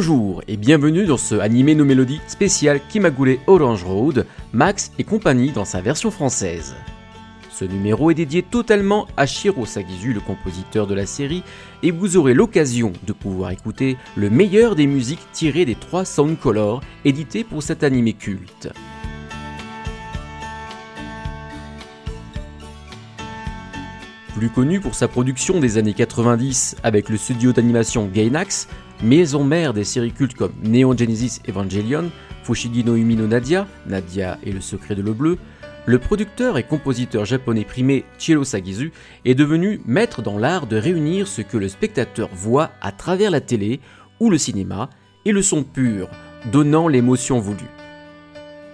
Bonjour et bienvenue dans ce animé no mélodie spécial Kimagure Orange Road, Max et compagnie dans sa version française. Ce numéro est dédié totalement à Shiro Sagizu, le compositeur de la série, et vous aurez l'occasion de pouvoir écouter le meilleur des musiques tirées des trois Soundcolor édités pour cet animé culte. Plus connu pour sa production des années 90 avec le studio d'animation Gainax, maison mère des séries cultes comme Neon Genesis Evangelion, Fushigi no Umi no Nadia, Nadia et le secret de l'eau bleue, le producteur et compositeur japonais primé Chiro Sagizu est devenu maître dans l'art de réunir ce que le spectateur voit à travers la télé ou le cinéma et le son pur, donnant l'émotion voulue.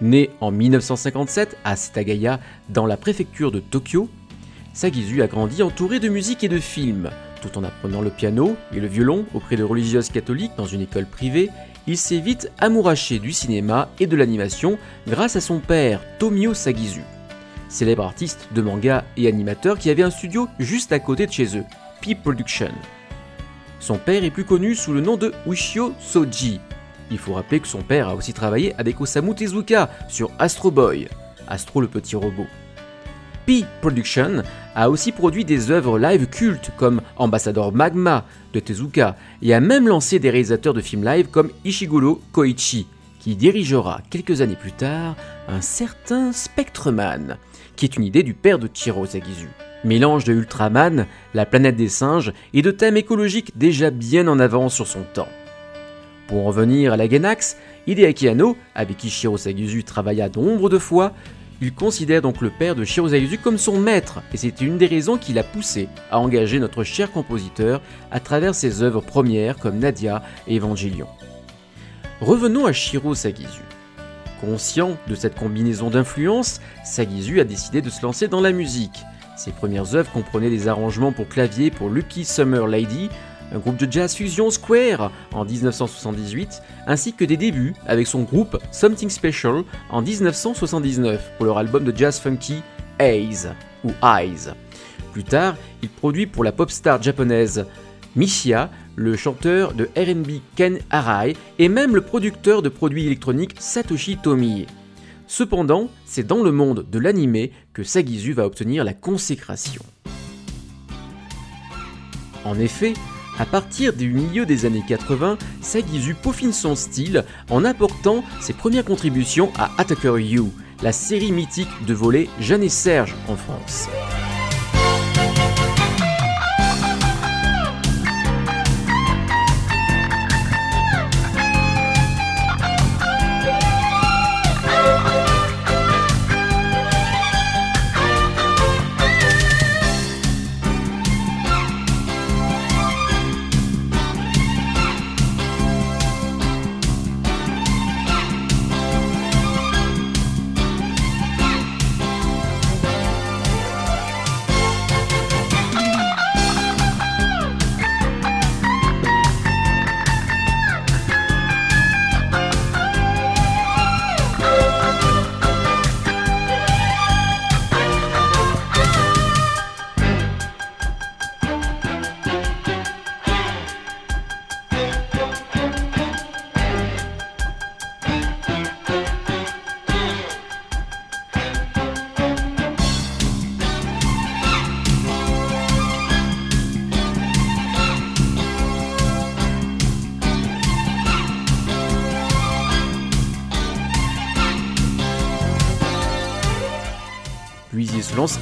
Né en 1957 à Setagaya, dans la préfecture de Tokyo, Sagizu a grandi entouré de musique et de films, tout en apprenant le piano et le violon auprès de religieuses catholiques dans une école privée, il s'est vite amouraché du cinéma et de l'animation grâce à son père, Tomio Sagizu, célèbre artiste de manga et animateur qui avait un studio juste à côté de chez eux, P Production. Son père est plus connu sous le nom de Ushio Soji. Il faut rappeler que son père a aussi travaillé avec Osamu Tezuka sur Astro Boy, Astro le petit robot. P Production a aussi produit des œuvres live cultes comme Ambassador Magma de Tezuka et a même lancé des réalisateurs de films live comme Ishiguro Koichi, qui dirigera quelques années plus tard un certain Spectreman, qui est une idée du père de Chiro Sagizu. Mélange de Ultraman, la planète des singes et de thèmes écologiques déjà bien en avance sur son temps. Pour en revenir à la Genax, Hideaki Anno, avec qui Shiro Sagizu travailla nombre de fois, il considère donc le père de Shiro comme son maître, et c'est une des raisons qui l'a poussé à engager notre cher compositeur à travers ses œuvres premières comme Nadia et Evangelion. Revenons à Shiro Sagizu. Conscient de cette combinaison d'influences, Sagizu a décidé de se lancer dans la musique. Ses premières œuvres comprenaient des arrangements pour clavier pour Lucky Summer Lady, un groupe de jazz fusion Square en 1978, ainsi que des débuts avec son groupe Something Special en 1979 pour leur album de jazz funky Eyes ou Eyes. Plus tard, il produit pour la pop star japonaise Mishia, le chanteur de RB Ken Arai et même le producteur de produits électroniques Satoshi Tomie. Cependant, c'est dans le monde de l'anime que Sagizu va obtenir la consécration. En effet, à partir du milieu des années 80, Sagizu peaufine son style en apportant ses premières contributions à Attacker You, la série mythique de volet Jeanne et Serge en France.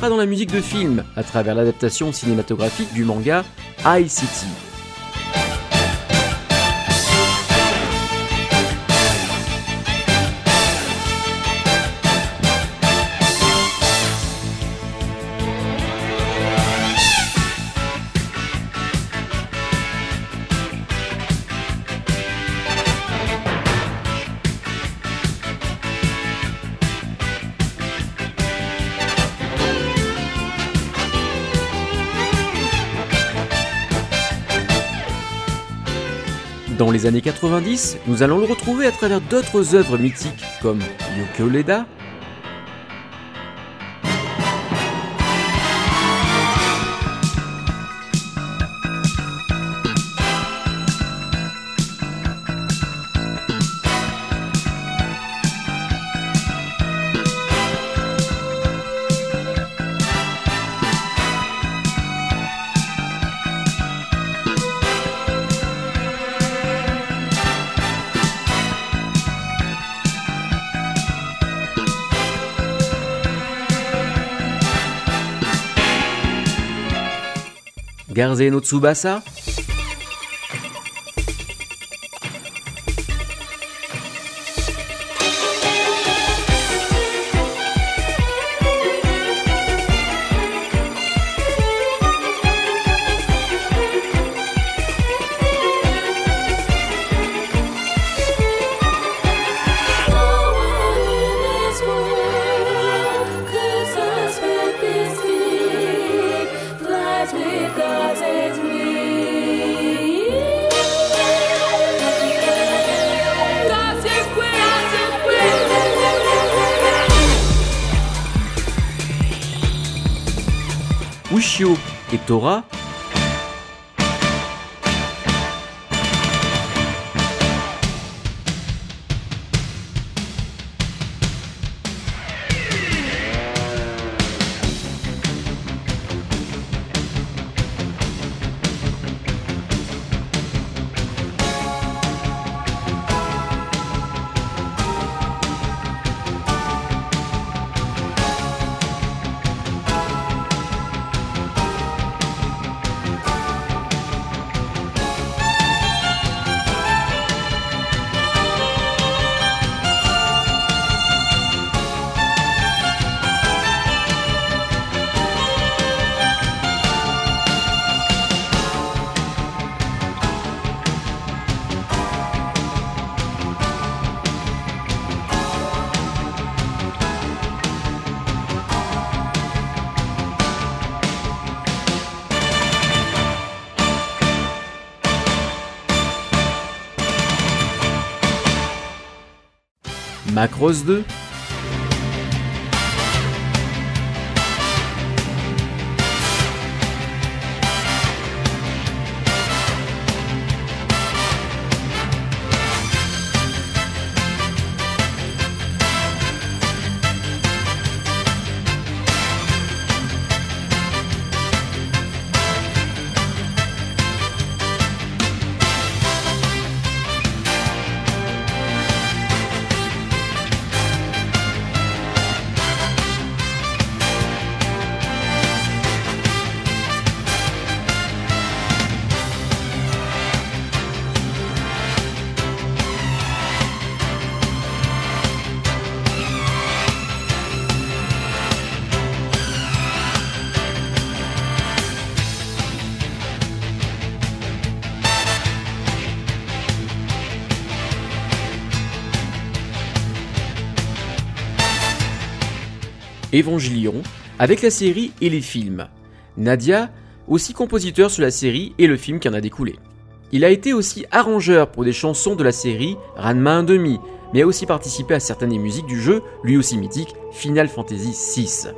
Dans la musique de film à travers l'adaptation cinématographique du manga High City. Les années 90, nous allons le retrouver à travers d'autres œuvres mythiques comme Yoko Leda, Garze no Tsubasa Macross 2 Évangélion, avec la série et les films. Nadia, aussi compositeur sur la série et le film qui en a découlé. Il a été aussi arrangeur pour des chansons de la série Ranma 1,5, mais a aussi participé à certaines musiques du jeu, lui aussi mythique, Final Fantasy VI.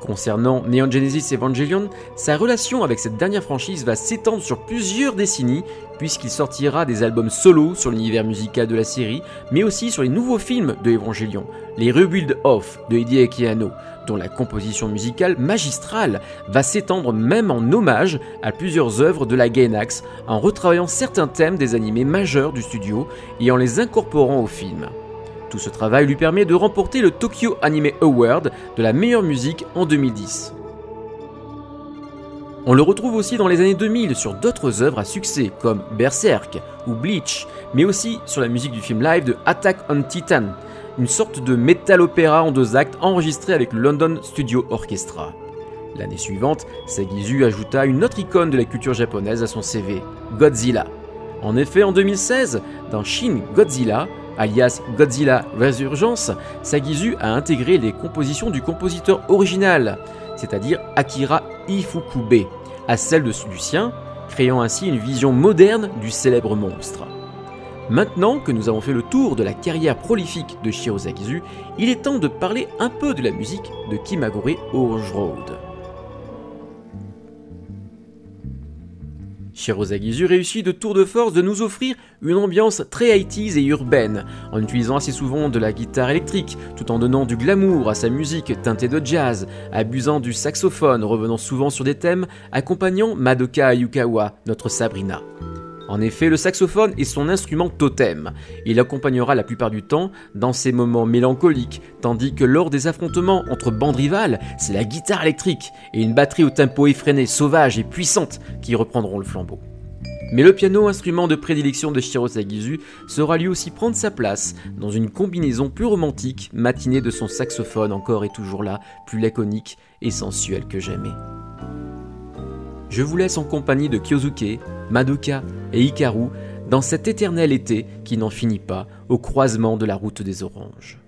Concernant Neon Genesis Evangelion, sa relation avec cette dernière franchise va s'étendre sur plusieurs décennies, puisqu'il sortira des albums solo sur l'univers musical de la série, mais aussi sur les nouveaux films de Evangelion, les Rebuild Off de Hideaki Anno, dont la composition musicale magistrale va s'étendre même en hommage à plusieurs œuvres de la Gainax, en retravaillant certains thèmes des animés majeurs du studio et en les incorporant au film. Tout ce travail lui permet de remporter le Tokyo Anime Award de la meilleure musique en 2010. On le retrouve aussi dans les années 2000 sur d'autres œuvres à succès comme Berserk ou Bleach, mais aussi sur la musique du film live de Attack on Titan, une sorte de metal opéra en deux actes enregistré avec le London Studio Orchestra. L'année suivante, Sagizu ajouta une autre icône de la culture japonaise à son CV, Godzilla. En effet, en 2016, dans Shin Godzilla, alias Godzilla Resurgence, Sagizu a intégré les compositions du compositeur original, c'est-à-dire Akira Ifukube, à celles de du sien, créant ainsi une vision moderne du célèbre monstre. Maintenant que nous avons fait le tour de la carrière prolifique de Shiro Sagizu, il est temps de parler un peu de la musique de Kimagure Orange Road. Shirozagizu réussit de tour de force de nous offrir une ambiance très 80 et urbaine, en utilisant assez souvent de la guitare électrique, tout en donnant du glamour à sa musique teintée de jazz, abusant du saxophone, revenant souvent sur des thèmes, accompagnant Madoka Ayukawa, notre Sabrina. En effet, le saxophone est son instrument totem. Il accompagnera la plupart du temps dans ses moments mélancoliques, tandis que lors des affrontements entre bandes rivales, c'est la guitare électrique et une batterie au tempo effréné, sauvage et puissante qui reprendront le flambeau. Mais le piano, instrument de prédilection de Shiro Sagizu, saura lui aussi prendre sa place dans une combinaison plus romantique, matinée de son saxophone encore et toujours là, plus laconique et sensuel que jamais. Je vous laisse en compagnie de Kyosuke, Madoka et Hikaru dans cet éternel été qui n'en finit pas au croisement de la route des oranges.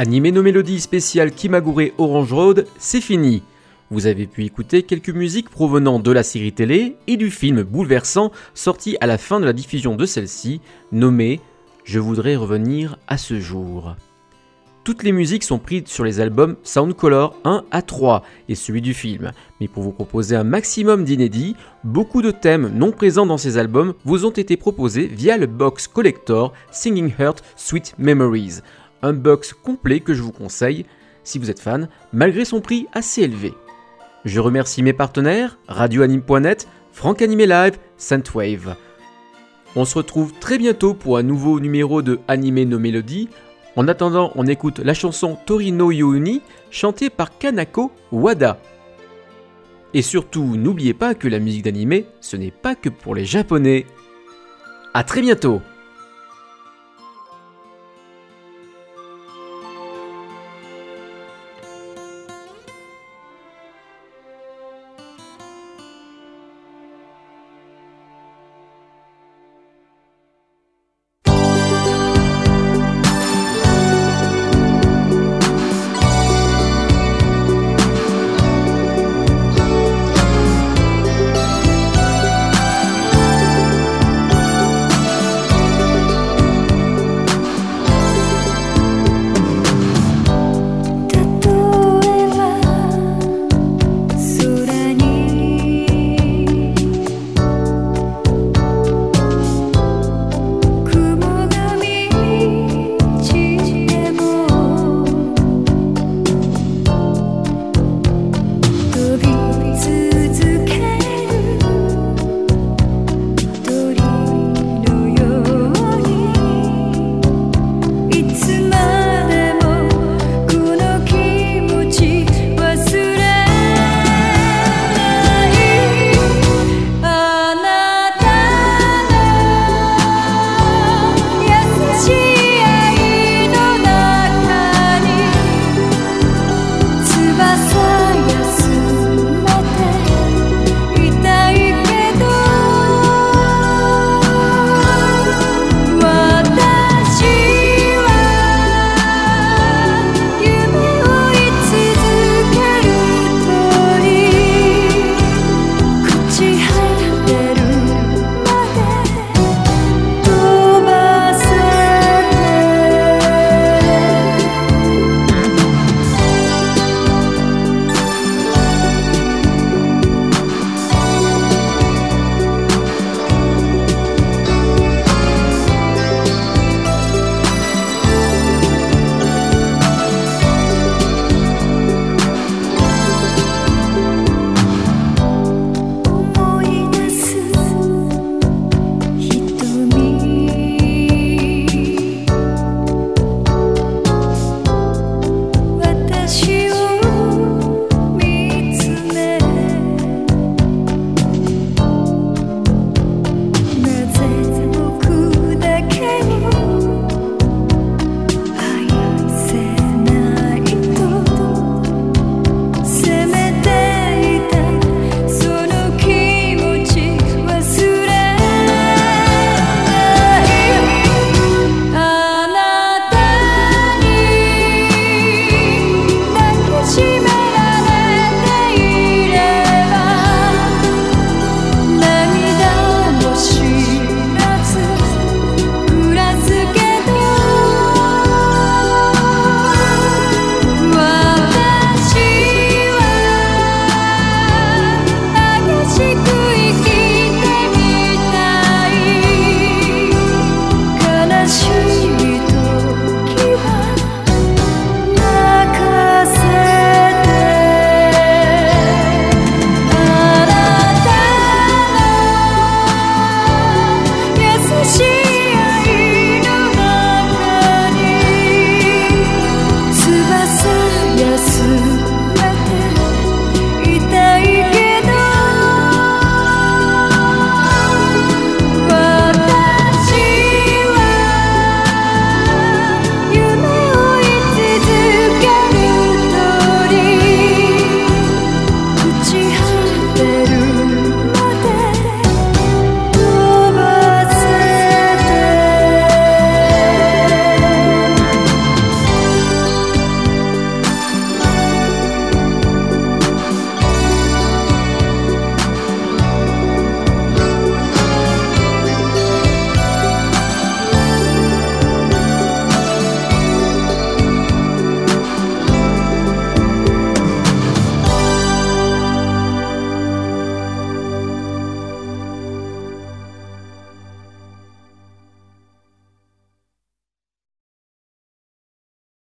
Animé nos mélodies spéciales Kimagure Orange Road, c'est fini. Vous avez pu écouter quelques musiques provenant de la série télé et du film bouleversant sorti à la fin de la diffusion de celle-ci, nommé Je voudrais revenir à ce jour. Toutes les musiques sont prises sur les albums Soundcolor 1 à 3 et celui du film, mais pour vous proposer un maximum d'inédits, beaucoup de thèmes non présents dans ces albums vous ont été proposés via le box collector Singing Heart Sweet Memories, un box complet que je vous conseille si vous êtes fan, malgré son prix assez élevé. Je remercie mes partenaires, radioanime.net, Franck Animé Live, Sandwave. On se retrouve très bientôt pour un nouveau numéro de Animé nos mélodies. En attendant, on écoute la chanson Torino Youni chantée par Kanako Wada. Et surtout, n'oubliez pas que la musique d'animé, ce n'est pas que pour les japonais. A très bientôt